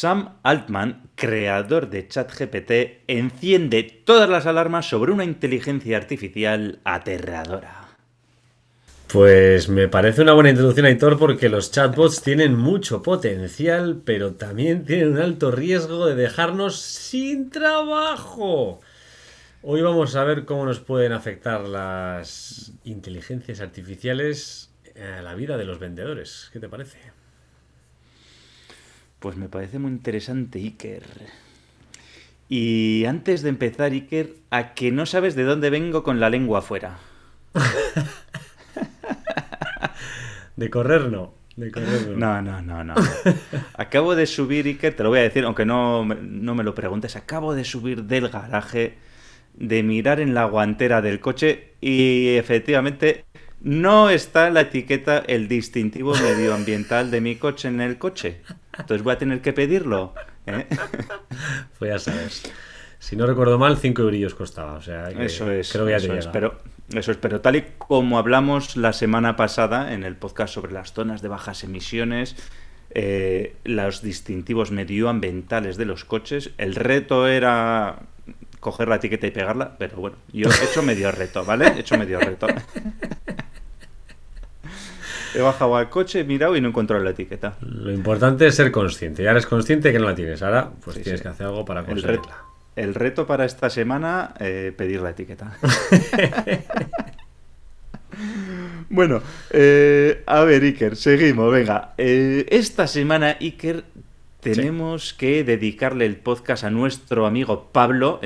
Sam Altman, creador de ChatGPT, enciende todas las alarmas sobre una inteligencia artificial aterradora. Pues me parece una buena introducción, Aitor, porque los chatbots tienen mucho potencial, pero también tienen un alto riesgo de dejarnos sin trabajo. Hoy vamos a ver cómo nos pueden afectar las inteligencias artificiales a la vida de los vendedores. ¿Qué te parece? Pues me parece muy interesante, Iker. Y antes de empezar, Iker, a que no sabes de dónde vengo con la lengua afuera. de correr no. De correr no. No, no, no, Acabo de subir, Iker, te lo voy a decir, aunque no, no me lo preguntes, acabo de subir del garaje, de mirar en la guantera del coche y efectivamente no está la etiqueta, el distintivo medioambiental de mi coche en el coche. Entonces voy a tener que pedirlo. ¿eh? Pues ya sabes. Si no recuerdo mal, 5 eurillos costaba. O sea, eso es. Creo que ya eso es, pero, eso es. Pero tal y como hablamos la semana pasada en el podcast sobre las zonas de bajas emisiones, eh, los distintivos medioambientales de los coches, el reto era coger la etiqueta y pegarla, pero bueno, yo he hecho medio reto, ¿vale? He hecho medio reto. He bajado al coche, he mirado y no he encontrado la etiqueta. Lo importante es ser consciente. Ya eres consciente que no la tienes. Ahora, pues tienes que hacer algo para conseguirla. El reto, para esta semana, eh, pedir la etiqueta. bueno, eh, a ver, Iker, seguimos. Venga, eh, esta semana, Iker, tenemos que dedicarle el podcast a nuestro amigo Pablo,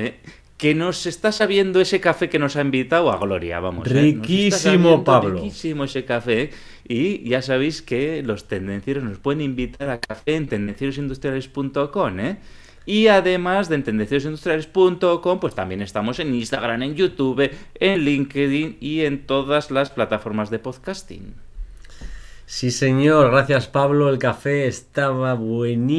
que nos está sabiendo ese café que nos ha invitado a Gloria, vamos. Riquísimo, Pablo. Riquísimo ese café. Y ya sabéis que los tendencieros nos pueden invitar a café en tendencierosindustriales.com, ¿eh? Y además de en tendencierosindustriales.com, pues también estamos en Instagram, en YouTube, en LinkedIn y en todas las plataformas de podcasting. Sí, señor, gracias Pablo, el café estaba buenísimo.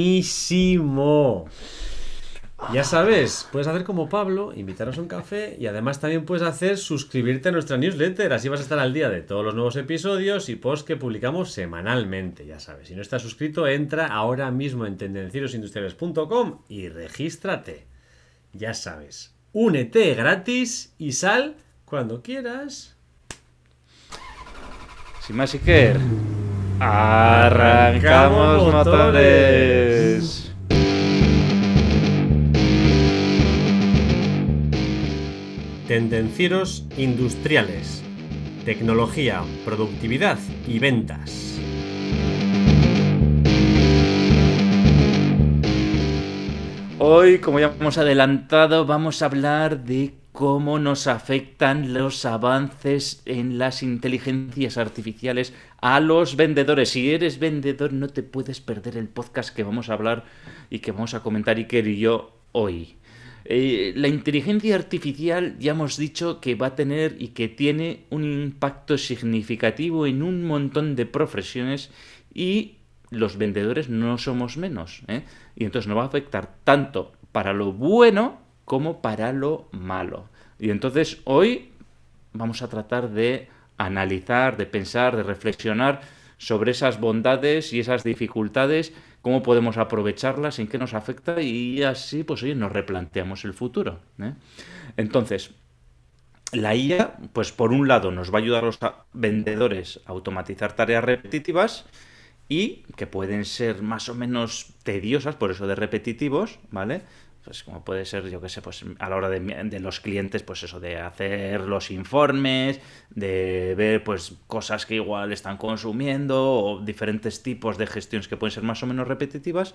Ya sabes, puedes hacer como Pablo, invitarnos a un café y además también puedes hacer suscribirte a nuestra newsletter. Así vas a estar al día de todos los nuevos episodios y posts que publicamos semanalmente. Ya sabes, si no estás suscrito, entra ahora mismo en tendencierosindustriales.com y regístrate. Ya sabes, únete gratis y sal cuando quieras. Sin más, Iker, arrancamos motores. Tendencieros industriales. Tecnología, productividad y ventas. Hoy, como ya hemos adelantado, vamos a hablar de cómo nos afectan los avances en las inteligencias artificiales a los vendedores. Si eres vendedor, no te puedes perder el podcast que vamos a hablar y que vamos a comentar Iker y yo hoy. Eh, la inteligencia artificial ya hemos dicho que va a tener y que tiene un impacto significativo en un montón de profesiones y los vendedores no somos menos. ¿eh? Y entonces nos va a afectar tanto para lo bueno como para lo malo. Y entonces hoy vamos a tratar de analizar, de pensar, de reflexionar sobre esas bondades y esas dificultades cómo podemos aprovecharlas, en qué nos afecta y así, pues oye, nos replanteamos el futuro. ¿eh? Entonces, la IA, pues por un lado nos va a ayudar a los vendedores a automatizar tareas repetitivas y que pueden ser más o menos tediosas, por eso de repetitivos, ¿vale? Pues como puede ser, yo qué sé, pues a la hora de, los clientes, pues eso, de hacer los informes, de ver pues cosas que igual están consumiendo o diferentes tipos de gestiones que pueden ser más o menos repetitivas.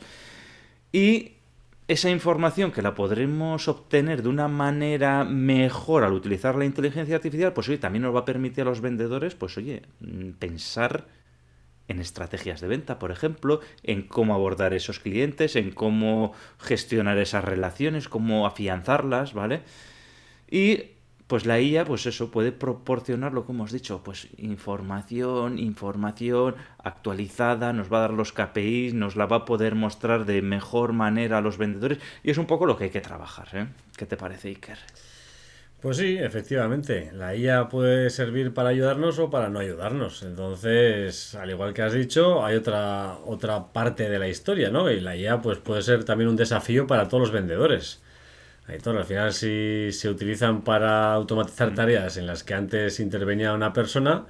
Y esa información que la podremos obtener de una manera mejor al utilizar la inteligencia artificial, pues oye, también nos va a permitir a los vendedores, pues oye, pensar en estrategias de venta, por ejemplo, en cómo abordar esos clientes, en cómo gestionar esas relaciones, cómo afianzarlas, ¿vale? Y pues la IA, pues eso, puede proporcionar lo que hemos dicho, pues información, información actualizada, nos va a dar los KPIs, nos la va a poder mostrar de mejor manera a los vendedores y es un poco lo que hay que trabajar, ¿eh? ¿Qué te parece, Iker? Pues sí, efectivamente. La IA puede servir para ayudarnos o para no ayudarnos. Entonces, al igual que has dicho, hay otra, otra parte de la historia, ¿no? Y la IA pues, puede ser también un desafío para todos los vendedores. al final, si se utilizan para automatizar tareas en las que antes intervenía una persona,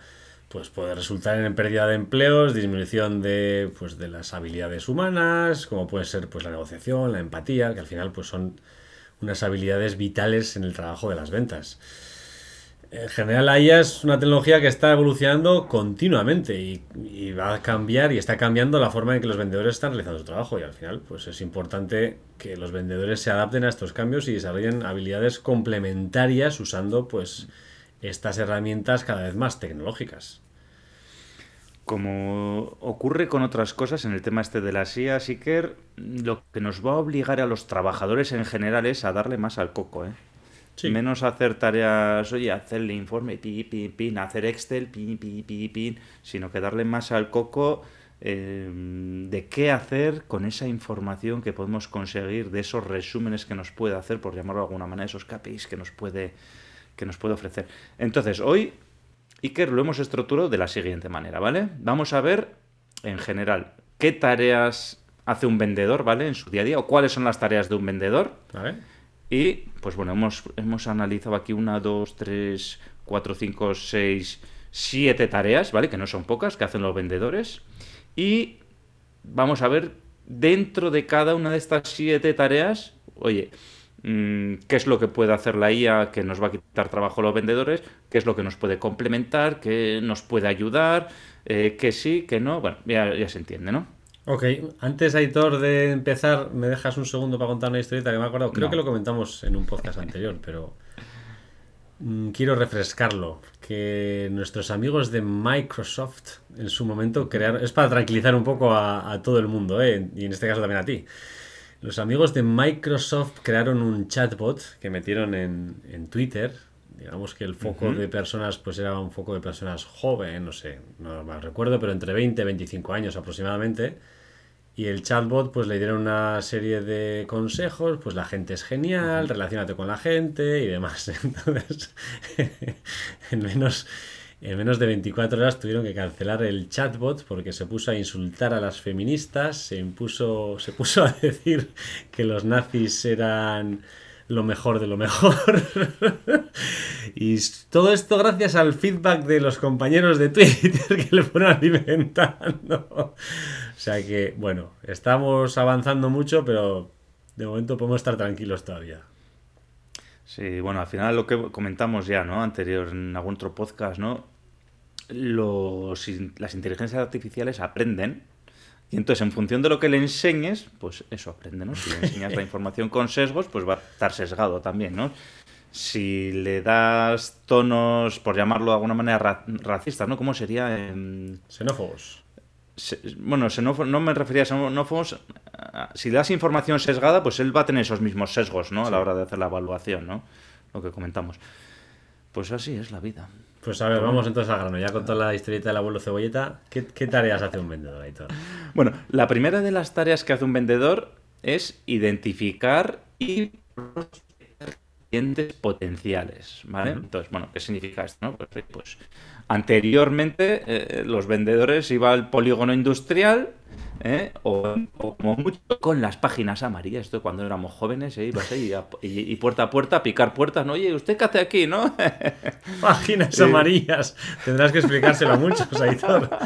pues puede resultar en pérdida de empleos, disminución de, pues, de las habilidades humanas, como puede ser pues, la negociación, la empatía, que al final pues, son unas habilidades vitales en el trabajo de las ventas. En general, la IA es una tecnología que está evolucionando continuamente y, va a cambiar y está cambiando la forma en que los vendedores están realizando su trabajo. Y al final, pues es importante que los vendedores se adapten a estos cambios y desarrollen habilidades complementarias usando pues estas herramientas cada vez más tecnológicas. Como ocurre con otras cosas en el tema este de la SIA, Siker, lo que nos va a obligar a los trabajadores en general es a darle más al coco, ¿eh? Menos hacer tareas, oye, hacer el informe, pi, pi, pin, hacer Excel, pi, pi, pi, pin, sino que darle más al coco eh, de qué hacer con esa información que podemos conseguir, de esos resúmenes que nos puede hacer, por llamarlo de alguna manera, esos KPIs que nos puede, que nos puede ofrecer. Entonces, hoy Iker lo hemos estructurado de la siguiente manera, ¿vale? Vamos a ver, en general, qué tareas hace un vendedor, ¿vale? En su día a día, o cuáles son las tareas de un vendedor. ¿Vale? Y, pues bueno, hemos, hemos analizado aquí una, dos, tres, cuatro, cinco, seis, siete tareas, ¿vale? Que no son pocas, que hacen los vendedores. Y vamos a ver dentro de cada una de estas siete tareas, oye, qué es lo que puede hacer la IA que nos va a quitar trabajo a los vendedores, qué es lo que nos puede complementar, qué nos puede ayudar, eh, qué sí, qué no. Bueno, ya, se entiende, ¿no? Ok, antes, Aitor, de empezar, me dejas un segundo para contar una historieta que me he acordado. Creo que lo comentamos en un podcast anterior, pero mm, quiero refrescarlo. Que nuestros amigos de Microsoft en su momento crearon. Es para tranquilizar un poco a, a todo el mundo, ¿eh? y en este caso también a ti. Los amigos de Microsoft crearon un chatbot que metieron en, Twitter. Digamos que el foco de personas pues era un foco de personas jóvenes, no sé, no me recuerdo, pero entre 20 y 25 años aproximadamente. Y el chatbot pues le dieron una serie de consejos, pues la gente es genial, relacionate con la gente y demás. Entonces, en menos en menos de 24 horas tuvieron que cancelar el chatbot porque se puso a insultar a las feministas, se, impuso, se puso a decir que los nazis eran lo mejor de lo mejor. y todo esto gracias al feedback de los compañeros de Twitter que le fueron alimentando. o sea que, bueno, estamos avanzando mucho, pero de momento podemos estar tranquilos todavía. Sí, bueno, al final lo que comentamos ya, ¿no? Anterior en algún otro podcast, ¿no? Los, las inteligencias artificiales aprenden y entonces en función de lo que le enseñes, pues eso aprende, ¿no? Si le enseñas la información con sesgos, pues va a estar sesgado también, ¿no? Si le das tonos, por llamarlo de alguna manera, racistas, ¿no? ¿Cómo sería? En... Xenófobos. Bueno, no me refería a xenófobos. Si le das información sesgada, pues él va a tener esos mismos sesgos, ¿no? A la hora de hacer la evaluación, ¿no? Lo que comentamos. Pues así es la vida. Pues a ver, vamos entonces al grano. Ya con toda la historieta del abuelo cebolleta, ¿qué, tareas hace un vendedor, Bueno, la primera de las tareas que hace un vendedor es identificar y clientes potenciales, ¿vale? Entonces, bueno, ¿qué significa esto? No? Pues, pues anteriormente eh, los vendedores iban al polígono industrial ¿eh? o, como mucho con las páginas amarillas. Esto cuando éramos jóvenes, ¿eh? ibas ahí y, puerta a puerta a picar puertas. ¿no? Oye, ¿usted qué hace aquí? ¿no? Páginas amarillas. Tendrás que explicárselo a muchos, Aitor.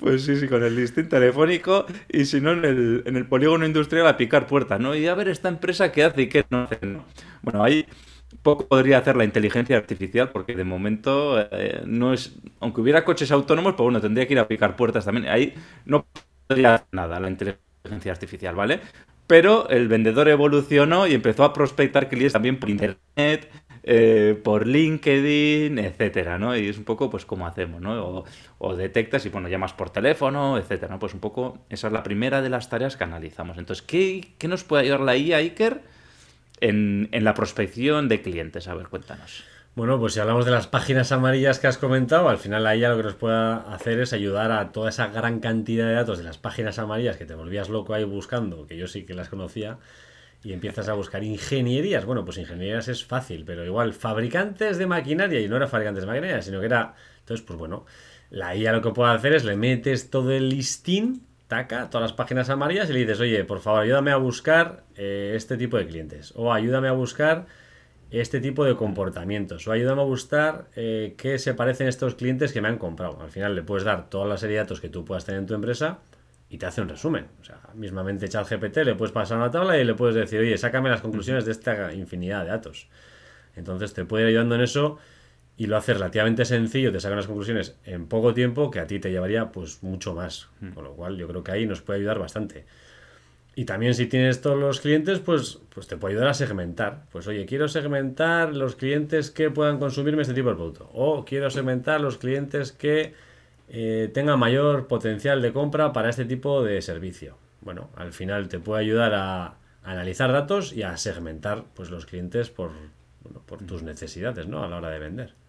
pues sí, sí, con el listín telefónico y si no en el, en el polígono industrial a picar puertas. ¿no? Y a ver esta empresa qué hace y qué no hace. Bueno, ahí poco podría hacer la inteligencia artificial porque de momento eh, no es aunque hubiera coches autónomos pues bueno tendría que ir a picar puertas también. Ahí no podría hacer nada la inteligencia artificial vale pero el vendedor evolucionó y empezó a prospectar clientes también por internet eh, por LinkedIn etcétera no y es un poco pues como hacemos no o, detectas y bueno llamas por teléfono etcétera ¿no? pues un poco esa es la primera de las tareas que analizamos. Entonces qué, qué nos puede ayudar la IA Iker en, la prospección de clientes? A ver, cuéntanos. Bueno, pues si hablamos de las páginas amarillas que has comentado, al final ahí lo que nos puede hacer es ayudar a toda esa gran cantidad de datos de las páginas amarillas que te volvías loco ahí buscando, que yo sí que las conocía, y empiezas a buscar ingenierías. Bueno, pues ingenierías es fácil, pero igual fabricantes de maquinaria, y no era fabricantes de maquinaria, sino que era. Entonces, pues bueno, la IA lo que puede hacer es le metes todo el listín, taca, todas las páginas amarillas y le dices, oye, por favor, ayúdame a buscar eh, este tipo de clientes. O ayúdame a buscar este tipo de comportamientos. O ayúdame a buscar eh, qué se parecen estos clientes que me han comprado. Al final le puedes dar toda la serie de datos que tú puedas tener en tu empresa y te hace un resumen. O sea, mismamente GPT le puedes pasar una tabla y le puedes decir, oye, sácame las conclusiones de esta infinidad de datos. Entonces te puede ir ayudando en eso y lo hace relativamente sencillo, te saca unas conclusiones en poco tiempo que a ti te llevaría pues mucho más. Hmm. Con lo cual yo creo que ahí nos puede ayudar bastante. Y también si tienes todos los clientes, pues, pues te puede ayudar a segmentar. Pues oye, quiero segmentar los clientes que puedan consumirme este tipo de producto. O quiero segmentar los clientes que eh, tenga mayor potencial de compra para este tipo de servicio. Bueno, al final te puede ayudar a, analizar datos y a segmentar pues, los clientes por, por tus necesidades ¿no? a la hora de vender.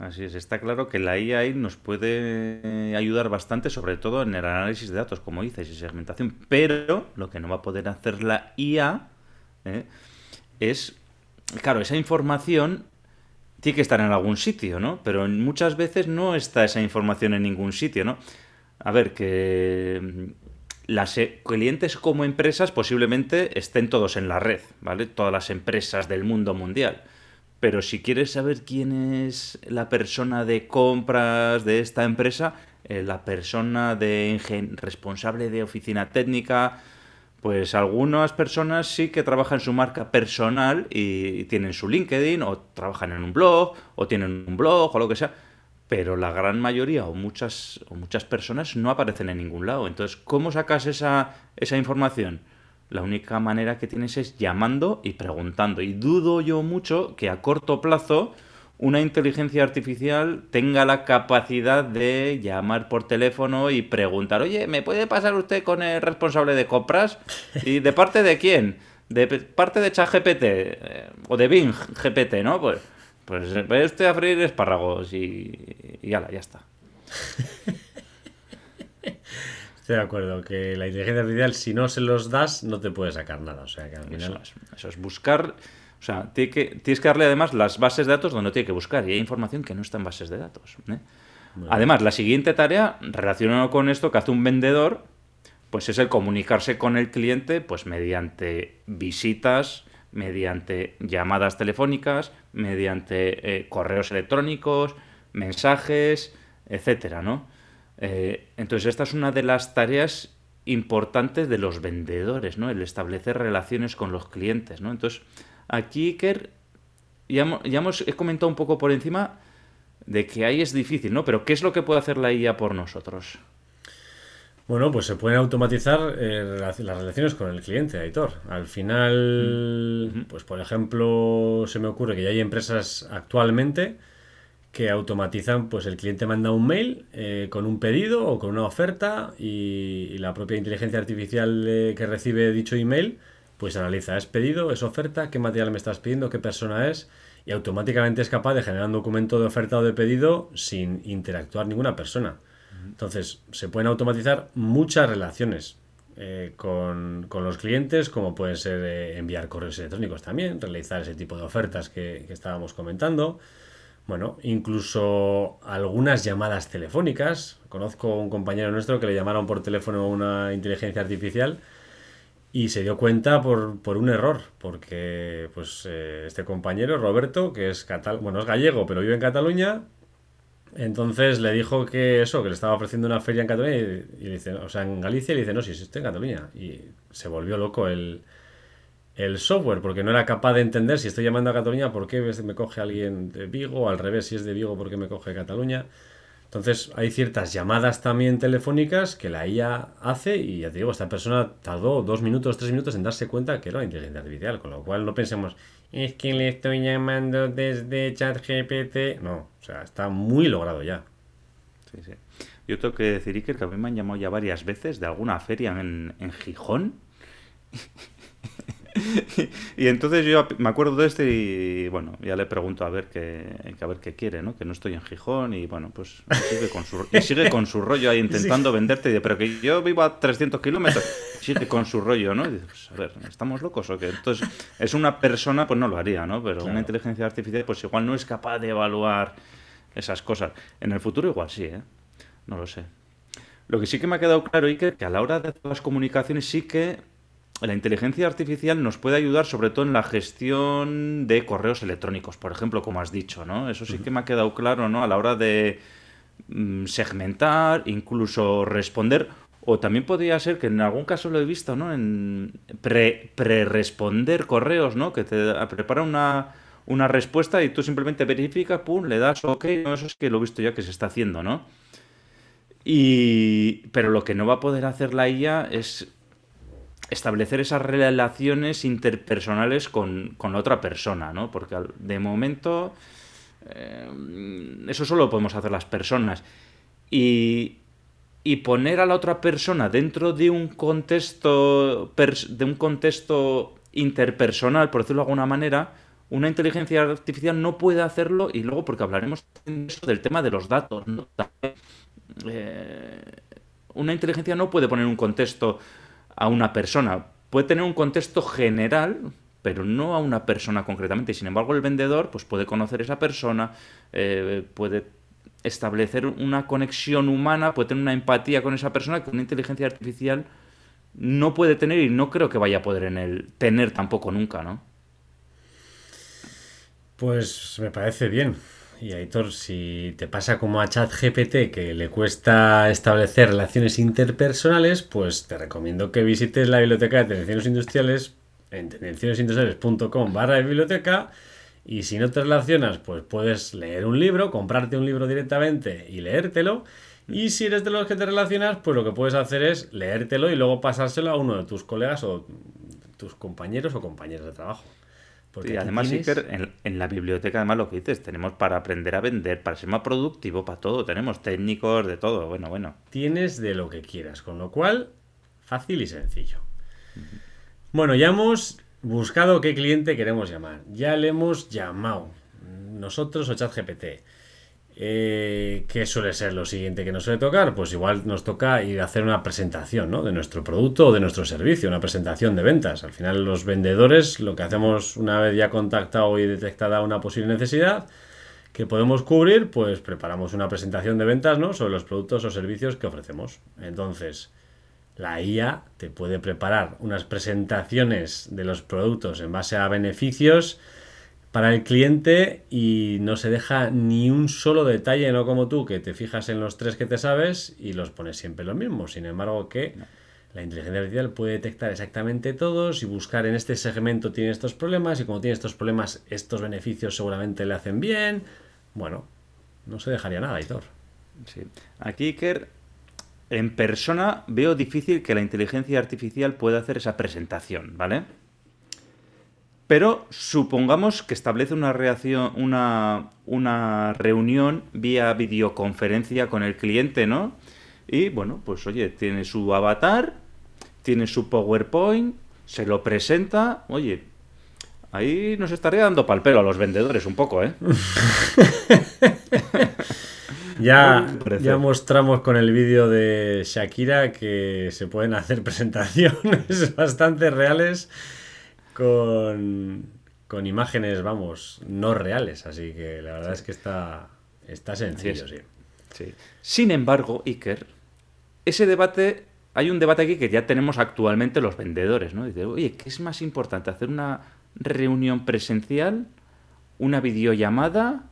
Así es, está claro que la IA nos puede ayudar bastante, sobre todo en el análisis de datos, como dices, y segmentación, pero lo que no va a poder hacer la IA ¿eh? es, claro, esa información tiene que estar en algún sitio, ¿no? Pero muchas veces no está esa información en ningún sitio, ¿no? A ver, que mm, las e, clientes como empresas posiblemente estén todos en la red, ¿vale? Todas las empresas del mundo mundial. Pero si quieres saber quién es la persona de compras de esta empresa, eh, la persona de responsable de oficina técnica, pues algunas personas sí que trabajan su marca personal y tienen su LinkedIn o trabajan en un blog o tienen un blog o lo que sea, pero la gran mayoría o muchas, o muchas personas no aparecen en ningún lado. Entonces, ¿cómo sacas esa, esa información? La única manera que tienes es llamando y preguntando. Y dudo yo mucho que a corto plazo una inteligencia artificial tenga la capacidad de llamar por teléfono y preguntar, oye, ¿me puede pasar usted con el responsable de compras? ¿Y de parte de quién? De parte de ChatGPT eh, o de Bing GPT, ¿no? Pues, pues usted a freír espárragos y, y ya está. Estoy de acuerdo, que la inteligencia artificial, si no se los das, no te puede sacar nada. O sea, que al final... eso es buscar o sea, que, tienes que darle además las bases de datos donde tiene que buscar y hay información que no está en bases de datos. ¿eh? Además, la siguiente tarea relacionada con esto que hace un vendedor, pues es el comunicarse con el cliente pues mediante visitas, mediante llamadas telefónicas, mediante eh, correos electrónicos, mensajes, etcétera, ¿no? Eh, entonces, esta es una de las tareas importantes de los vendedores, ¿no? El establecer relaciones con los clientes, ¿no? Entonces, Aquí, Iker, ya, hemos he comentado un poco por encima de que ahí es difícil, ¿no? Pero ¿qué es lo que puede hacer la IA por nosotros? Bueno, pues se pueden automatizar eh, las relaciones con el cliente, editor. Al final, mm. pues por ejemplo, se me ocurre que ya hay empresas actualmente que automatizan, pues el cliente manda un mail eh, con un pedido o con una oferta y, la propia inteligencia artificial eh, que recibe dicho email pues analiza, ¿es pedido? ¿Es oferta? ¿Qué material me estás pidiendo? ¿Qué persona es? Y automáticamente es capaz de generar un documento de oferta o de pedido sin interactuar ninguna persona. Entonces, se pueden automatizar muchas relaciones eh, con, los clientes, como pueden ser eh, enviar correos electrónicos también, realizar ese tipo de ofertas que, que estábamos comentando. Bueno, incluso algunas llamadas telefónicas. Conozco un compañero nuestro que le llamaron por teléfono a una inteligencia artificial y se dio cuenta por, por un error, porque pues eh, este compañero, Roberto, que es catal bueno, es gallego, pero vive en Cataluña, entonces le dijo que eso, que le estaba ofreciendo una feria en Cataluña, y, dice, o sea, en Galicia, y le dice, no, si estoy en Cataluña. Y se volvió loco el, el software, porque no era capaz de entender si estoy llamando a Cataluña, por qué me coge alguien de Vigo, o al revés, si es de Vigo, por qué me coge Cataluña. Entonces hay ciertas llamadas también telefónicas que la IA hace y ya te digo, esta persona tardó dos minutos, tres minutos en darse cuenta que era inteligencia artificial, con lo cual no pensemos, es que le estoy llamando desde ChatGPT. No, o sea, está muy logrado ya. Sí, sí. Yo tengo que decir, Iker, que a mí me han llamado ya varias veces de alguna feria en, en Gijón. y, entonces yo me acuerdo de este y bueno, ya le pregunto a ver qué, a ver qué quiere, ¿no? Que no estoy en Gijón y bueno, pues sigue con su, y sigue con su rollo ahí intentando venderte, y pero que yo vivo a 300 kilómetros, sigue con su rollo, ¿no? Y pues, a ver, ¿estamos locos o qué? Entonces, es una persona, pues no lo haría, ¿no? Pero una inteligencia artificial, pues igual no es capaz de evaluar esas cosas. En el futuro igual sí, ¿eh? No lo sé. Lo que sí que me ha quedado claro, Iker, que a la hora de las comunicaciones sí que la inteligencia artificial nos puede ayudar sobre todo en la gestión de correos electrónicos, por ejemplo, como has dicho, ¿no? Eso sí que me ha quedado claro, ¿no? A la hora de mm, segmentar, incluso responder, o también podría ser que en algún caso lo he visto, ¿no? En pre-responder correos, ¿no? Que te prepara una, una respuesta y tú simplemente verificas, pum, le das OK, no, eso es que lo he visto ya que se está haciendo, ¿no? Y, pero lo que no va a poder hacer la IA es establecer esas relaciones interpersonales con, la otra persona, ¿no? Porque de momento eh, eso solo lo podemos hacer las personas. Y, y, poner a la otra persona dentro de un contexto de un contexto interpersonal, por decirlo de alguna manera, una inteligencia artificial no puede hacerlo y luego porque hablaremos del tema de los datos, ¿no? Eh, una inteligencia no puede poner un contexto a una persona. Puede tener un contexto general, pero no a una persona concretamente. Sin embargo, el vendedor pues, puede conocer a esa persona, eh, puede establecer una conexión humana, puede tener una empatía con esa persona que una inteligencia artificial no puede tener y no creo que vaya a poder en el tener tampoco nunca, ¿no? Pues me parece bien. Y Aitor, si te pasa como a ChatGPT que le cuesta establecer relaciones interpersonales, pues te recomiendo que visites la biblioteca de Tendencias Industriales en tendenciasindustriales.com barra biblioteca y si no te relacionas, pues puedes leer un libro, comprarte un libro directamente y leértelo. Y si eres de los que te relacionas, pues lo que puedes hacer es leértelo y luego pasárselo a uno de tus colegas o tus compañeros o compañeras de trabajo. Porque además, en, la biblioteca, además, lo que dices, tenemos para aprender a vender, para ser más productivo, para todo. Tenemos técnicos de todo. Bueno, bueno. Tienes de lo que quieras, con lo cual, fácil y sencillo. Bueno, ya hemos buscado qué cliente queremos llamar. Ya le hemos llamado. Nosotros o ChatGPT. Eh, ¿Qué suele ser lo siguiente que nos suele tocar? Pues igual nos toca ir a hacer una presentación ¿no? de nuestro producto o de nuestro servicio, una presentación de ventas. Al final los vendedores lo que hacemos una vez ya contactado y detectada una posible necesidad que podemos cubrir, pues preparamos una presentación de ventas ¿no? sobre los productos o servicios que ofrecemos. Entonces, la IA te puede preparar unas presentaciones de los productos en base a beneficios, para el cliente y no se deja ni un solo detalle, no como tú, que te fijas en los tres que te sabes y los pones siempre los mismos. Sin embargo, que la inteligencia artificial puede detectar exactamente todos y buscar en este segmento tiene estos problemas y como tiene estos problemas, estos beneficios seguramente le hacen bien. Bueno, no se dejaría nada, Hitor. Sí. Aquí, Iker, en persona veo difícil que la inteligencia artificial pueda hacer esa presentación, ¿vale? Pero supongamos que establece una, reacción, una, una reunión vía videoconferencia con el cliente, ¿no? Y bueno, pues oye, tiene su avatar, tiene su PowerPoint, se lo presenta, oye, ahí nos estaría dando pal pelo a los vendedores un poco, ¿eh? ya, ya mostramos con el vídeo de Shakira que se pueden hacer presentaciones bastante reales con, imágenes, vamos, no reales. Así que la verdad es que está, está sencillo, sí. Sin embargo, Iker, ese debate, hay un debate aquí que ya tenemos actualmente los vendedores, ¿no? Dice, oye, ¿qué es más importante? ¿Hacer una reunión presencial, una videollamada,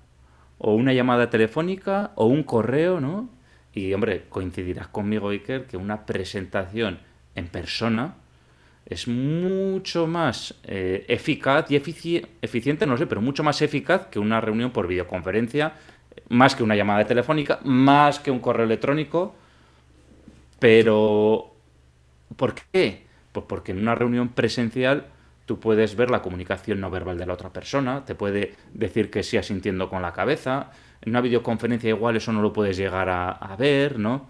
o una llamada telefónica, o un correo, ¿no? Y, hombre, coincidirás conmigo, Iker, que una presentación en persona es mucho más eh, eficaz y eficiente, no sé, pero mucho más eficaz que una reunión por videoconferencia, más que una llamada telefónica, más que un correo electrónico. Pero, ¿por qué? Pues porque en una reunión presencial tú puedes ver la comunicación no verbal de la otra persona, te puede decir que sí asintiendo con la cabeza. En una videoconferencia igual eso no lo puedes llegar a, a ver, ¿no?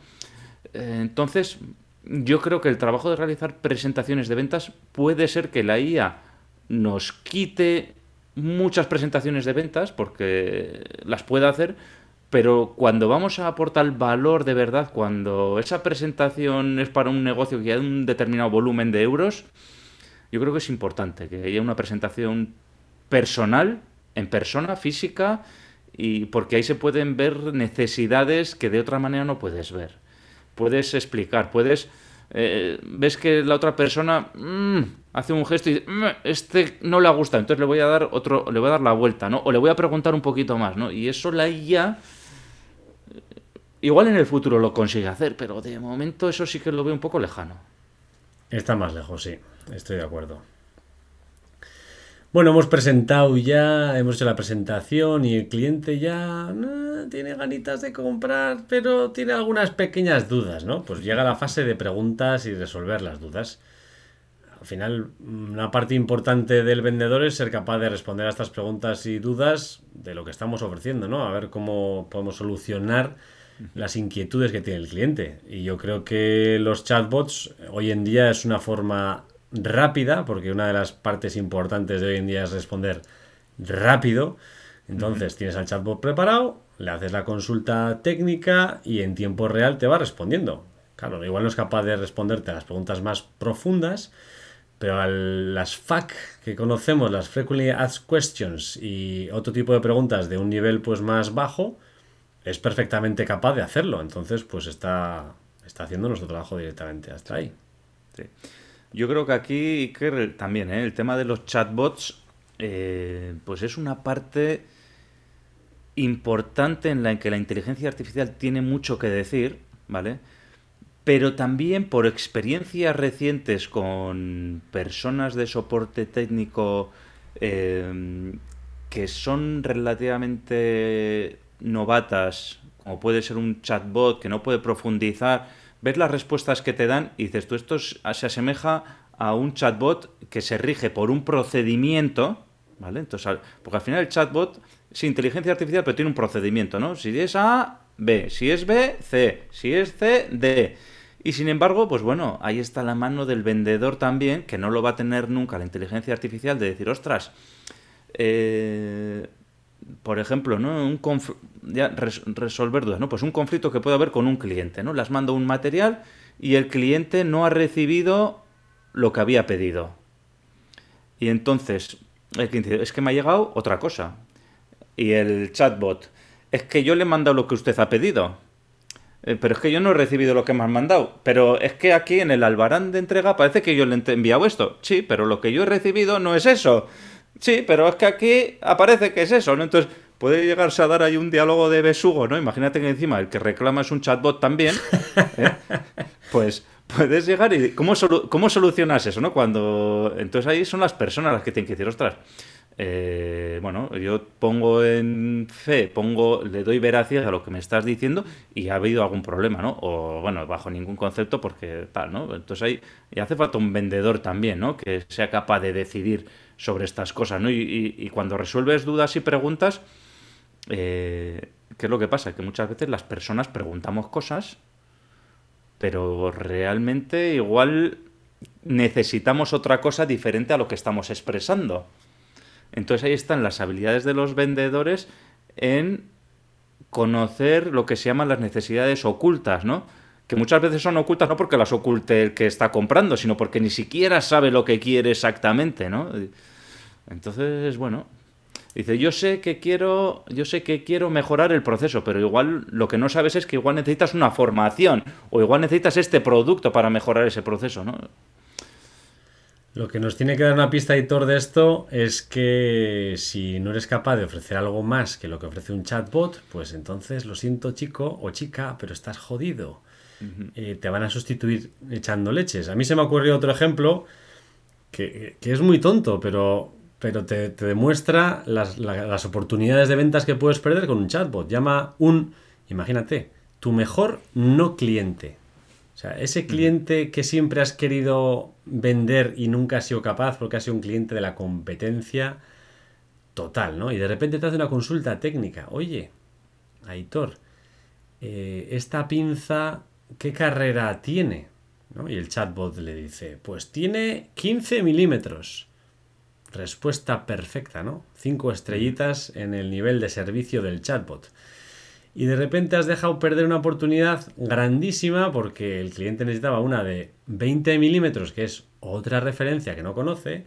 Eh, entonces, yo creo que el trabajo de realizar presentaciones de ventas puede ser que la IA nos quite muchas presentaciones de ventas, porque las puede hacer, pero cuando vamos a aportar valor de verdad, cuando esa presentación es para un negocio que hay un determinado volumen de euros, yo creo que es importante que haya una presentación personal, en persona, física, y porque ahí se pueden ver necesidades que de otra manera no puedes ver. Puedes explicar, puedes... Eh, ves que la otra persona mm, hace un gesto y dice, mm, este no le gusta, entonces le voy a dar otro, le voy a dar la vuelta, ¿no? O le voy a preguntar un poquito más, ¿no? Y eso la IA igual en el futuro lo consigue hacer, pero de momento eso sí que lo veo un poco lejano. Está más lejos, sí, estoy de acuerdo. Bueno, hemos presentado ya, hemos hecho la presentación y el cliente ya tiene ganitas de comprar, pero tiene algunas pequeñas dudas, ¿no? Pues llega la fase de preguntas y resolver las dudas. Al final, una parte importante del vendedor es ser capaz de responder a estas preguntas y dudas de lo que estamos ofreciendo, ¿no? A ver cómo podemos solucionar las inquietudes que tiene el cliente. Y yo creo que los chatbots hoy en día es una forma rápida, porque una de las partes importantes de hoy en día es responder rápido. Entonces tienes al chatbot preparado, le haces la consulta técnica y en tiempo real te va respondiendo. Claro, igual no es capaz de responderte a las preguntas más profundas, pero a las FAQ que conocemos, las Frequently Asked Questions y otro tipo de preguntas de un nivel pues más bajo, es perfectamente capaz de hacerlo. Entonces, pues está, está haciendo nuestro trabajo directamente hasta ahí. Yo creo que aquí también ¿eh? el tema de los chatbots, eh, pues es una parte importante en la que la inteligencia artificial tiene mucho que decir, ¿vale? Pero también por experiencias recientes con personas de soporte técnico eh, que son relativamente novatas, como puede ser un chatbot que no puede profundizar, ves las respuestas que te dan y dices, tú esto se asemeja a un chatbot que se rige por un procedimiento, ¿vale? Entonces, porque al final el chatbot es inteligencia artificial, pero tiene un procedimiento, ¿no? Si es A, B, si es B, C, si es C, D. Y sin embargo, pues bueno, ahí está la mano del vendedor también, que no lo va a tener nunca la inteligencia artificial de decir, ostras, eh, por ejemplo, ¿no? Un ya resolver dudas, ¿no? Pues un conflicto que puede haber con un cliente, ¿no? Les mando un material y el cliente no ha recibido lo que había pedido. Y entonces, el cliente es que me ha llegado otra cosa. Y el chatbot, es que yo le he mandado lo que usted ha pedido. Eh, pero es que yo no he recibido lo que me han mandado. Pero es que aquí en el albarán de entrega parece que yo le he enviado esto. Sí, pero lo que yo he recibido no es eso. Sí, pero es que aquí aparece que es eso, ¿no? Entonces puede llegarse a dar ahí un diálogo de besugo, ¿no? Imagínate que encima el que reclama es un chatbot también, ¿eh? pues puedes llegar y ¿cómo, ¿cómo solucionas eso, no? Cuando entonces ahí son las personas las que tienen que decir, ostras, eh, bueno, yo pongo en fe, pongo, le doy veracidad a lo que me estás diciendo y ha habido algún problema, ¿no? O bueno, bajo ningún concepto porque tal, ¿no? Entonces ahí y hace falta un vendedor también, ¿no? Que sea capaz de decidir sobre estas cosas, ¿no? Y, cuando resuelves dudas y preguntas, eh, ¿qué es lo que pasa? Que muchas veces las personas preguntamos cosas, pero realmente igual necesitamos otra cosa diferente a lo que estamos expresando. Entonces ahí están las habilidades de los vendedores en conocer lo que se llaman las necesidades ocultas, ¿no? Que muchas veces son ocultas no porque las oculte el que está comprando, sino porque ni siquiera sabe lo que quiere exactamente, ¿no? Entonces, bueno, dice, yo sé que quiero, yo sé que quiero mejorar el proceso, pero igual lo que no sabes es que igual necesitas una formación o igual necesitas este producto para mejorar ese proceso, ¿no? Lo que nos tiene que dar una pista editor de esto es que si no eres capaz de ofrecer algo más que lo que ofrece un chatbot, pues entonces lo siento chico o chica, pero estás jodido eh, te van a sustituir echando leches. A mí se me ocurrió otro ejemplo que, es muy tonto, pero, pero te, demuestra las, las, oportunidades de ventas que puedes perder con un chatbot. Llama un, imagínate, tu mejor no cliente. O sea, ese cliente que siempre has querido vender y nunca has sido capaz porque has sido un cliente de la competencia total, ¿no? Y de repente te hace una consulta técnica. Oye, Aitor, eh, esta pinza ¿qué carrera tiene? Y el chatbot le dice, pues tiene 15 milímetros. respuesta perfecta, ¿no? Cinco estrellitas en el nivel de servicio del chatbot. Y de repente has dejado perder una oportunidad grandísima porque el cliente necesitaba una de 20 milímetros, que es otra referencia que no conoce,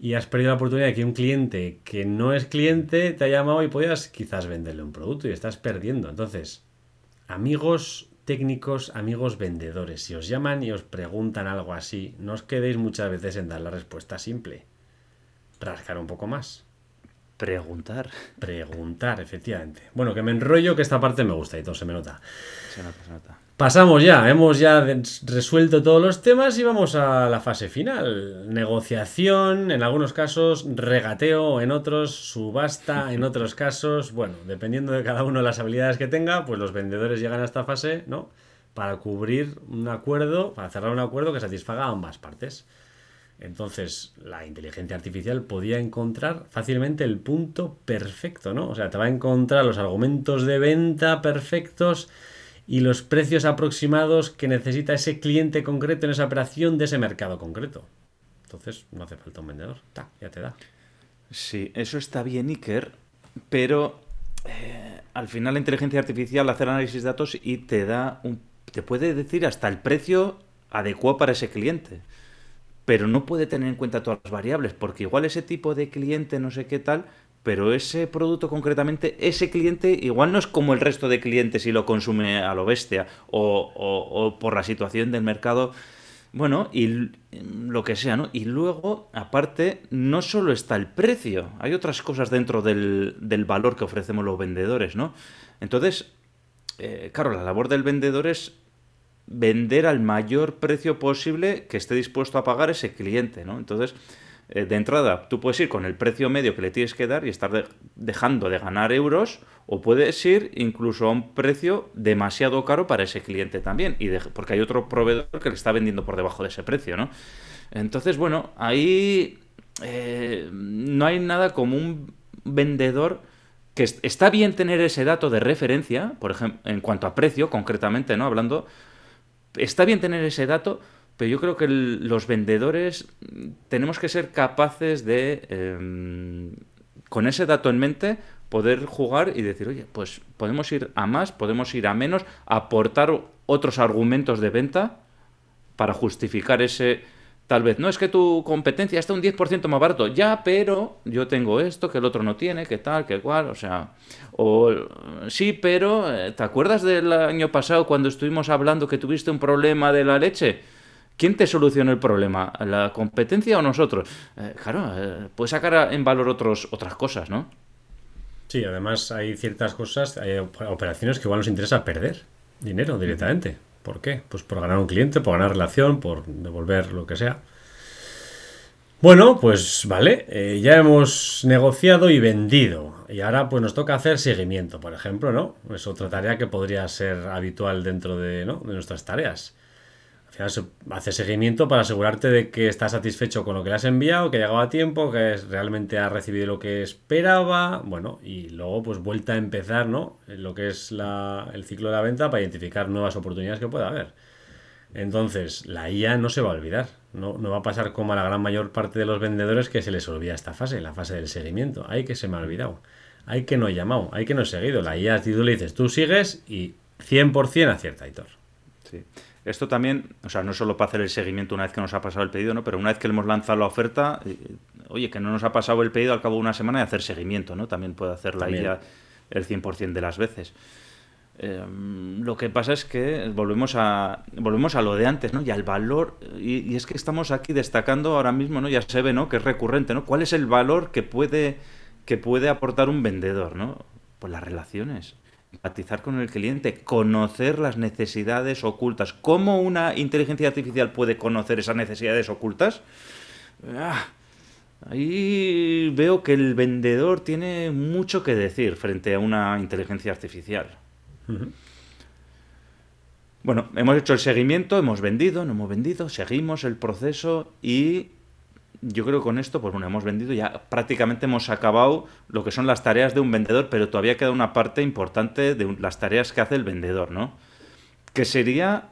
y has perdido la oportunidad de que un cliente que no es cliente te ha llamado y podías quizás venderle un producto y estás perdiendo. Entonces, amigos técnicos, amigos vendedores, si os llaman y os preguntan algo así, no os quedéis muchas veces en dar la respuesta simple. Rascar un poco más. Preguntar. Preguntar, efectivamente. Bueno, que me enrollo, que esta parte me gusta y todo se me nota. Se nota, se nota. Pasamos ya, hemos ya resuelto todos los temas y vamos a la fase final. Negociación, en algunos casos regateo, en otros subasta, en otros casos, bueno, dependiendo de cada uno de las habilidades que tenga, pues los vendedores llegan a esta fase, ¿no? Para cubrir un acuerdo, para cerrar un acuerdo que satisfaga a ambas partes. Entonces, la inteligencia artificial podía encontrar fácilmente el punto perfecto, ¿no? O sea, te va a encontrar los argumentos de venta perfectos y los precios aproximados que necesita ese cliente concreto en esa operación de ese mercado concreto. Entonces, no hace falta un vendedor. ya te da. Sí, eso está bien, Iker, pero eh, al final la inteligencia artificial hace el análisis de datos y te da un, te puede decir hasta el precio adecuado para ese cliente. Pero no puede tener en cuenta todas las variables, porque igual ese tipo de cliente, no sé qué tal, pero ese producto concretamente, ese cliente igual no es como el resto de clientes y lo consume a lo bestia o, por la situación del mercado. Bueno, y lo que sea, ¿no? Y luego, aparte, no solo está el precio, hay otras cosas dentro del, valor que ofrecemos los vendedores, ¿no? Entonces, eh, claro, la labor del vendedor es vender al mayor precio posible que esté dispuesto a pagar ese cliente, ¿no? Entonces, eh, de entrada, tú puedes ir con el precio medio que le tienes que dar y estar dejando de ganar euros, o puedes ir incluso a un precio demasiado caro para ese cliente también, y porque hay otro proveedor que le está vendiendo por debajo de ese precio, ¿no? Entonces, bueno, ahí eh, no hay nada como un vendedor que está bien tener ese dato de referencia, por ejemplo, en cuanto a precio, concretamente, ¿no? Hablando, está bien tener ese dato, pero yo creo que los vendedores tenemos que ser capaces de, em, con ese dato en mente, poder jugar y decir, oye, pues podemos ir a más, podemos ir a menos, aportar otros argumentos de venta para justificar ese, tal vez, no es que tu competencia está un 10% más barato, ya, pero yo tengo esto que el otro no tiene, que tal, que cual, o sea, o sí, pero, eh, ¿te acuerdas del año pasado cuando estuvimos hablando que tuviste un problema de la leche? ¿Quién te soluciona el problema? ¿La competencia o nosotros? Eh, claro, eh, puedes sacar en valor otros, otras cosas, ¿no? Sí, además hay ciertas cosas, hay operaciones que igual nos interesa perder dinero directamente. ¿Por qué? Pues por ganar un cliente, por ganar relación, por devolver lo que sea. Bueno, pues vale, eh, ya hemos negociado y vendido. Y ahora pues nos toca hacer seguimiento, por ejemplo, ¿no? Es otra tarea que podría ser habitual dentro de, ¿no? de nuestras tareas. Al final hace seguimiento para asegurarte de que está satisfecho con lo que le has enviado, que ha a tiempo, que realmente ha recibido lo que esperaba. Bueno, y luego pues vuelta a empezar, ¿no? Lo que es el ciclo de la venta para identificar nuevas oportunidades que pueda haber. Entonces, la IA no se va a olvidar. No, no va a pasar como a la gran mayor parte de los vendedores que se les olvida esta fase, la fase del seguimiento. Hay que se me ha olvidado. Hay que no he llamado, hay que no he seguido. La IA, si tú le dices, tú sigues y 100% acierta, Hitor. Sí. Esto también, o sea, no solo para hacer el seguimiento una vez que nos ha pasado el pedido, ¿no? Pero una vez que le hemos lanzado la oferta, eh, oye, que no nos ha pasado el pedido al cabo de una semana y hacer seguimiento, ¿no? También puede hacer la IA el 100% de las veces. Em, lo que pasa es que volvemos a volvemos a lo de antes, ¿no? Y al valor y, y, es que estamos aquí destacando ahora mismo, ¿no? Ya se ve, ¿no? Que es recurrente, ¿no? ¿Cuál es el valor que puede que puede aportar un vendedor, ¿no? Pues las relaciones empatizar con el cliente, conocer las necesidades ocultas. ¿Cómo una inteligencia artificial puede conocer esas necesidades ocultas? Ah, ahí veo que el vendedor tiene mucho que decir frente a una inteligencia artificial. Bueno, hemos hecho el seguimiento, hemos vendido, no hemos vendido, seguimos el proceso y yo creo que con esto, pues bueno, hemos vendido, ya prácticamente hemos acabado lo que son las tareas de un vendedor, pero todavía queda una parte importante de las tareas que hace el vendedor, ¿no? Que sería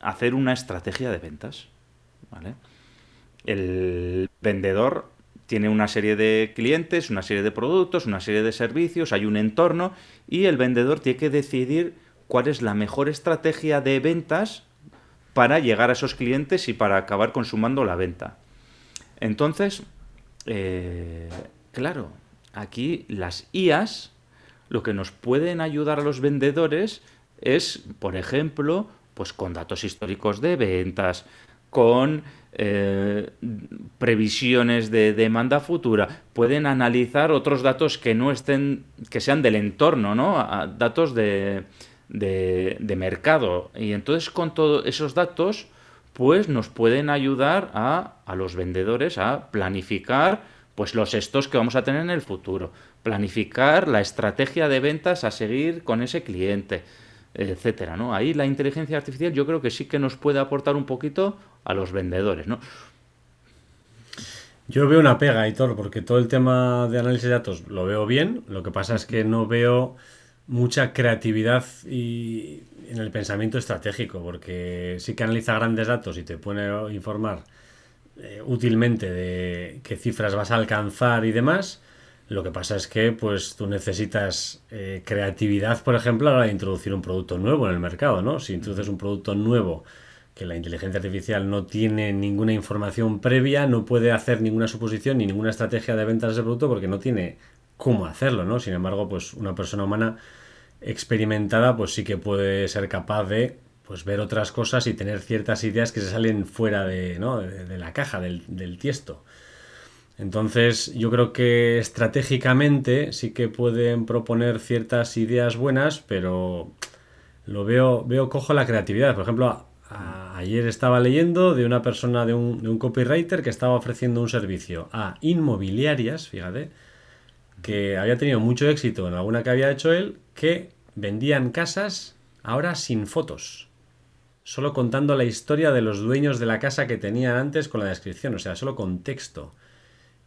hacer una estrategia de ventas, ¿vale? el vendedor tiene una serie de clientes, una serie de productos, una serie de servicios, hay un entorno y el vendedor tiene que decidir cuál es la mejor estrategia de ventas para llegar a esos clientes y para acabar consumando la venta. Entonces, eh, claro, aquí las IAS lo que nos pueden ayudar a los vendedores es, por ejemplo, pues con datos históricos de ventas, con eh, previsiones de demanda futura, pueden analizar otros datos que no estén, que sean del entorno, ¿no? datos de, de, mercado. Y entonces con todos esos datos, pues nos pueden ayudar a, a los vendedores a planificar pues los estos que vamos a tener en el futuro, planificar la estrategia de ventas a seguir con ese cliente, etcétera, ¿no? Ahí la inteligencia artificial yo creo que sí que nos puede aportar un poquito a los vendedores, ¿no? Yo veo una pega, Hitor, porque todo el tema de análisis de datos lo veo bien, lo que pasa es que no veo mucha creatividad y en el pensamiento estratégico, porque sí que analiza grandes datos y te puede informar eh, útilmente de qué cifras vas a alcanzar y demás, lo que pasa es que pues tú necesitas eh, creatividad, por ejemplo, a la hora de introducir un producto nuevo en el mercado, ¿no? Si introduces un producto nuevo que la inteligencia artificial no tiene ninguna información previa, no puede hacer ninguna suposición ni ninguna estrategia de ventas de ese producto porque no tiene cómo hacerlo, ¿no? Sin embargo, pues una persona humana experimentada pues sí que puede ser capaz de pues ver otras cosas y tener ciertas ideas que se salen fuera de, ¿no? de, la caja, del, del tiesto. Entonces, yo creo que estratégicamente sí que pueden proponer ciertas ideas buenas, pero lo veo, veo cojo la creatividad. Por ejemplo, ayer estaba leyendo de una persona, de un, de un, copywriter que estaba ofreciendo un servicio a inmobiliarias, fíjate, que había tenido mucho éxito en alguna que había hecho él, que vendían casas ahora sin fotos. Solo contando la historia de los dueños de la casa que tenían antes con la descripción, o sea, solo con texto.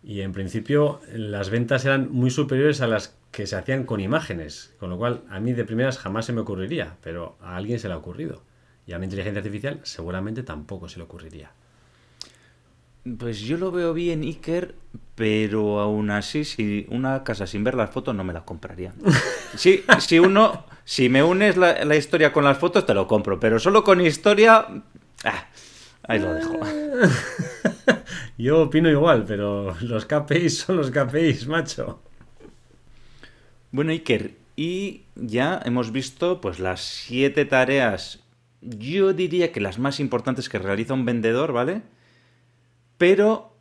Y en principio las ventas eran muy superiores a las que se hacían con imágenes, con lo cual a mí de primeras jamás se me ocurriría, pero a alguien se le ha ocurrido. Y a una inteligencia artificial seguramente tampoco se le ocurriría. Pues yo lo veo bien, Iker, pero aún así, si una casa sin ver las fotos no me la compraría. Si, si uno, si me unes la, la, historia con las fotos, te lo compro, pero solo con historia, ah, ahí lo dejo. Yo opino igual, pero los KPIs son los KPIs, macho. Bueno, Iker, y ya hemos visto pues las siete tareas, yo diría que las más importantes que realiza un vendedor, ¿vale? Pero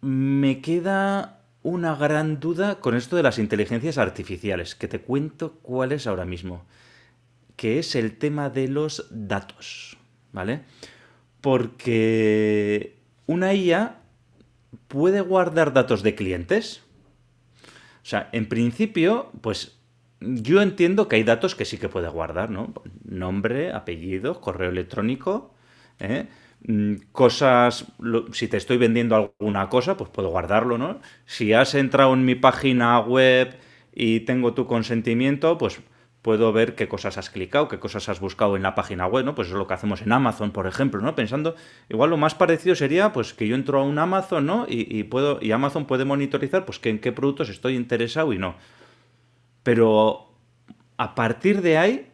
me queda una gran duda con esto de las inteligencias artificiales, que te cuento cuál es ahora mismo, que es el tema de los datos, ¿vale? Porque una IA puede guardar datos de clientes. O sea, en principio, pues yo entiendo que hay datos que sí que puede guardar, ¿no? Nombre, apellido, correo electrónico, ¿eh? Mm, cosas, si te estoy vendiendo alguna cosa, pues puedo guardarlo, ¿no? Si has entrado en mi página web y tengo tu consentimiento, pues puedo ver qué cosas has clicado, qué cosas has buscado en la página web, ¿no? Pues eso es lo que hacemos en Amazon, por ejemplo, ¿no? Pensando, igual lo más parecido sería, pues que yo entro a un Amazon, ¿no? Y, puedo, y Amazon puede monitorizar, pues que en qué productos estoy interesado y no. Pero a partir de ahí,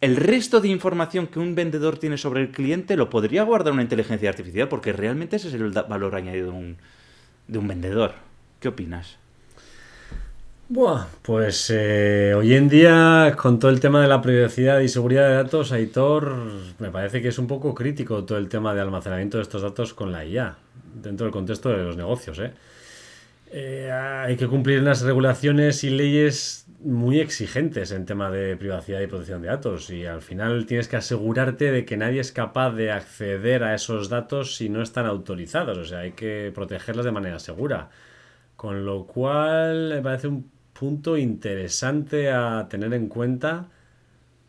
el resto de información que un vendedor tiene sobre el cliente lo podría guardar una inteligencia artificial, porque realmente ese es el valor añadido de un, de un vendedor. ¿Qué opinas? Buah, pues eh, hoy en día, con todo el tema de la privacidad y seguridad de datos, Aitor, me parece que es un poco crítico todo el tema de almacenamiento de estos datos con la IA, dentro del contexto de los negocios. ¿eh? Eh, hay que cumplir unas regulaciones y leyes muy exigentes en tema de privacidad y protección de datos y al final tienes que asegurarte de que nadie es capaz de acceder a esos datos si no están autorizados, o sea, hay que protegerlos de manera segura. Con lo cual me parece un punto interesante a tener en cuenta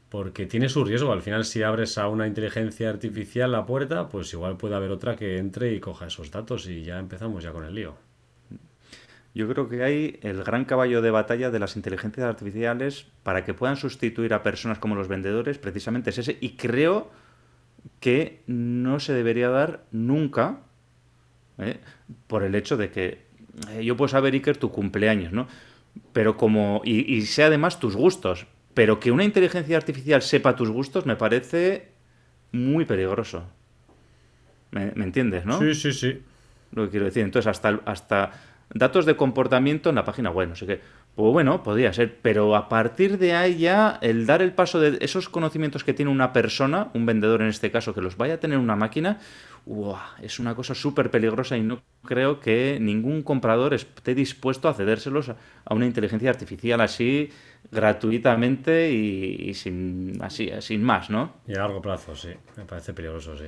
porque tiene su riesgo. Al final, si abres a una inteligencia artificial la puerta, pues igual puede haber otra que entre y coja esos datos y ya empezamos ya con el lío. Yo creo que hay el gran caballo de batalla de las inteligencias artificiales para que puedan sustituir a personas como los vendedores, precisamente es ese. Y creo que no se debería dar nunca ¿eh? por el hecho de que eh, yo puedo saber, Iker, tu cumpleaños, ¿no? Pero como. Y, y sé además tus gustos. Pero que una inteligencia artificial sepa tus gustos me parece muy peligroso. ¿Me, me entiendes, no? Sí, sí, sí. Lo que quiero decir. Entonces, hasta, hasta datos de comportamiento en la página web, no sé qué. Pues bueno, podría ser. Pero a partir de ahí ya, el dar el paso de esos conocimientos que tiene una persona, un vendedor en este caso, que los vaya a tener una máquina, ¡Uah! es una cosa súper peligrosa y no creo que ningún comprador esté dispuesto a cedérselos a, una inteligencia artificial así gratuitamente y, y sin así sin más, ¿no? Y a largo plazo, sí. Me parece peligroso. Sí.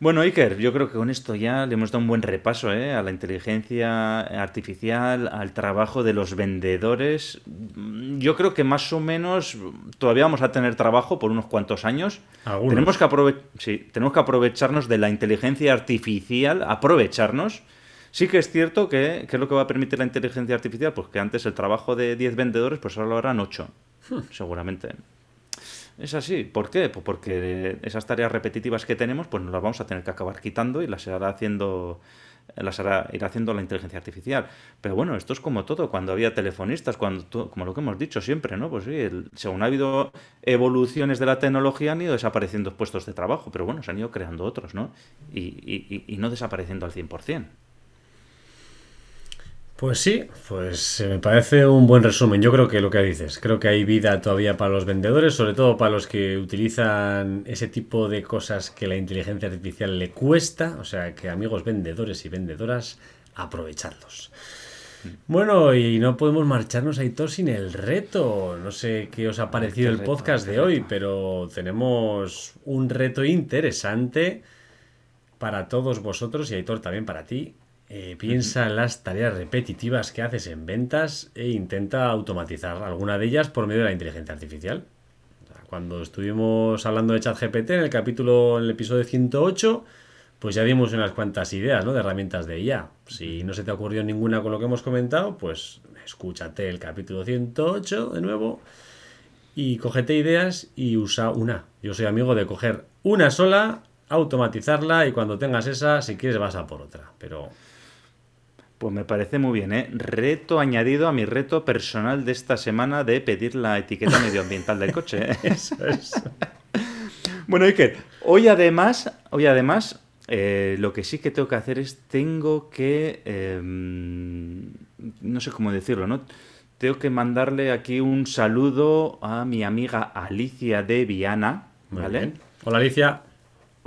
Bueno, Iker, yo creo que con esto ya le hemos dado un buen repaso ¿eh? a la inteligencia artificial, al trabajo de los vendedores. Yo creo que más o menos todavía vamos a tener trabajo por unos cuantos años. Algunos. Tenemos que, aprove sí, tenemos que aprovecharnos de la inteligencia artificial, aprovecharnos. Sí que es cierto que, que es lo que va a permitir la inteligencia artificial, pues que antes el trabajo de 10 vendedores, pues ahora lo harán 8, seguramente. Es así. ¿Por qué? Pues porque esas tareas repetitivas que tenemos, pues nos las vamos a tener que acabar quitando y las hará haciendo las hará ir haciendo la inteligencia artificial. Pero bueno, esto es como todo, cuando había telefonistas, cuando tú- como lo que hemos dicho siempre, ¿no? Pues sí, el- según ha habido evoluciones de la tecnología han ido desapareciendo puestos de trabajo, pero bueno, se han ido creando otros, ¿no? Y- y- y no desapareciendo al 100%. Pues sí, pues eh, me parece un buen resumen. Yo creo que lo que dices, creo que hay vida todavía para los vendedores, sobre todo para los que utilizan ese tipo de cosas que la inteligencia artificial le cuesta. O sea, que amigos vendedores y vendedoras, aprovechadlos. Bueno, y no podemos marcharnos, Aitor, sin el reto. No sé qué os ha parecido el podcast de hoy, pero tenemos un reto interesante para todos vosotros y Aitor también para ti. Eh, piensa en las tareas repetitivas que haces en ventas e intenta automatizar alguna de ellas por medio de la inteligencia artificial. Cuando estuvimos hablando de ChatGPT en el capítulo, en el episodio 108, pues ya dimos unas cuantas ideas ¿no? de herramientas de IA. Si no se te ocurrió ninguna con lo que hemos comentado, pues escúchate el capítulo 108 de nuevo y cógete ideas y usa una. Yo soy amigo de coger una sola, automatizarla y cuando tengas esa, si quieres vas a por otra. Pero Pues me parece muy bien, ¿eh? Reto añadido a mi reto personal de esta semana de pedir la etiqueta medioambiental del coche. ¿eh? eso es. Bueno, Iker, hoy además, hoy además, eh, lo que sí que tengo que hacer es, tengo que, eh, no sé cómo decirlo, ¿no? Tengo que mandarle aquí un saludo a mi amiga Alicia de Viana, ¿vale? Hola Alicia.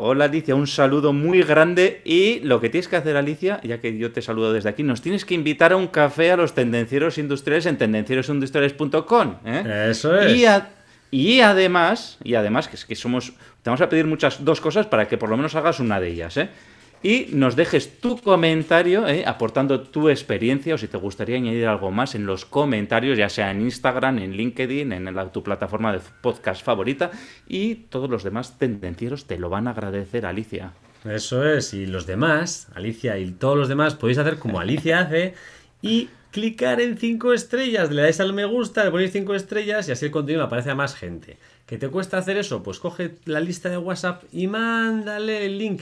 Hola Alicia, un saludo muy grande y lo que tienes que hacer Alicia, ya que yo te saludo desde aquí, nos tienes que invitar a un café a los tendencieros industriales en tendencierosindustriales.com. ¿eh? Eso es. Y, a- y además, y además que es que somos, te vamos a pedir muchas dos cosas para que por lo menos hagas una de ellas, ¿eh? Y nos dejes tu comentario, ¿eh? aportando tu experiencia o si te gustaría añadir algo más en los comentarios, ya sea en Instagram, en LinkedIn, en la- tu plataforma de podcast favorita. Y todos los demás tendencieros te lo van a agradecer, Alicia. Eso es. Y los demás, Alicia y todos los demás, podéis hacer como Alicia hace y clicar en 5 estrellas. Le dais al me gusta, le ponéis 5 estrellas y así el contenido aparece a más gente. ¿Qué te cuesta hacer eso? Pues coge la lista de WhatsApp y mándale el link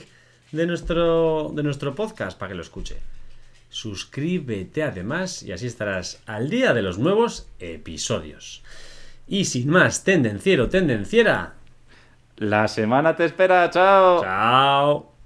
de nuestro, de nuestro podcast para que lo escuche. Suscríbete además y así estarás al día de los nuevos episodios. Y sin más, tendenciero, tendenciera. La semana te espera, chao. Chao.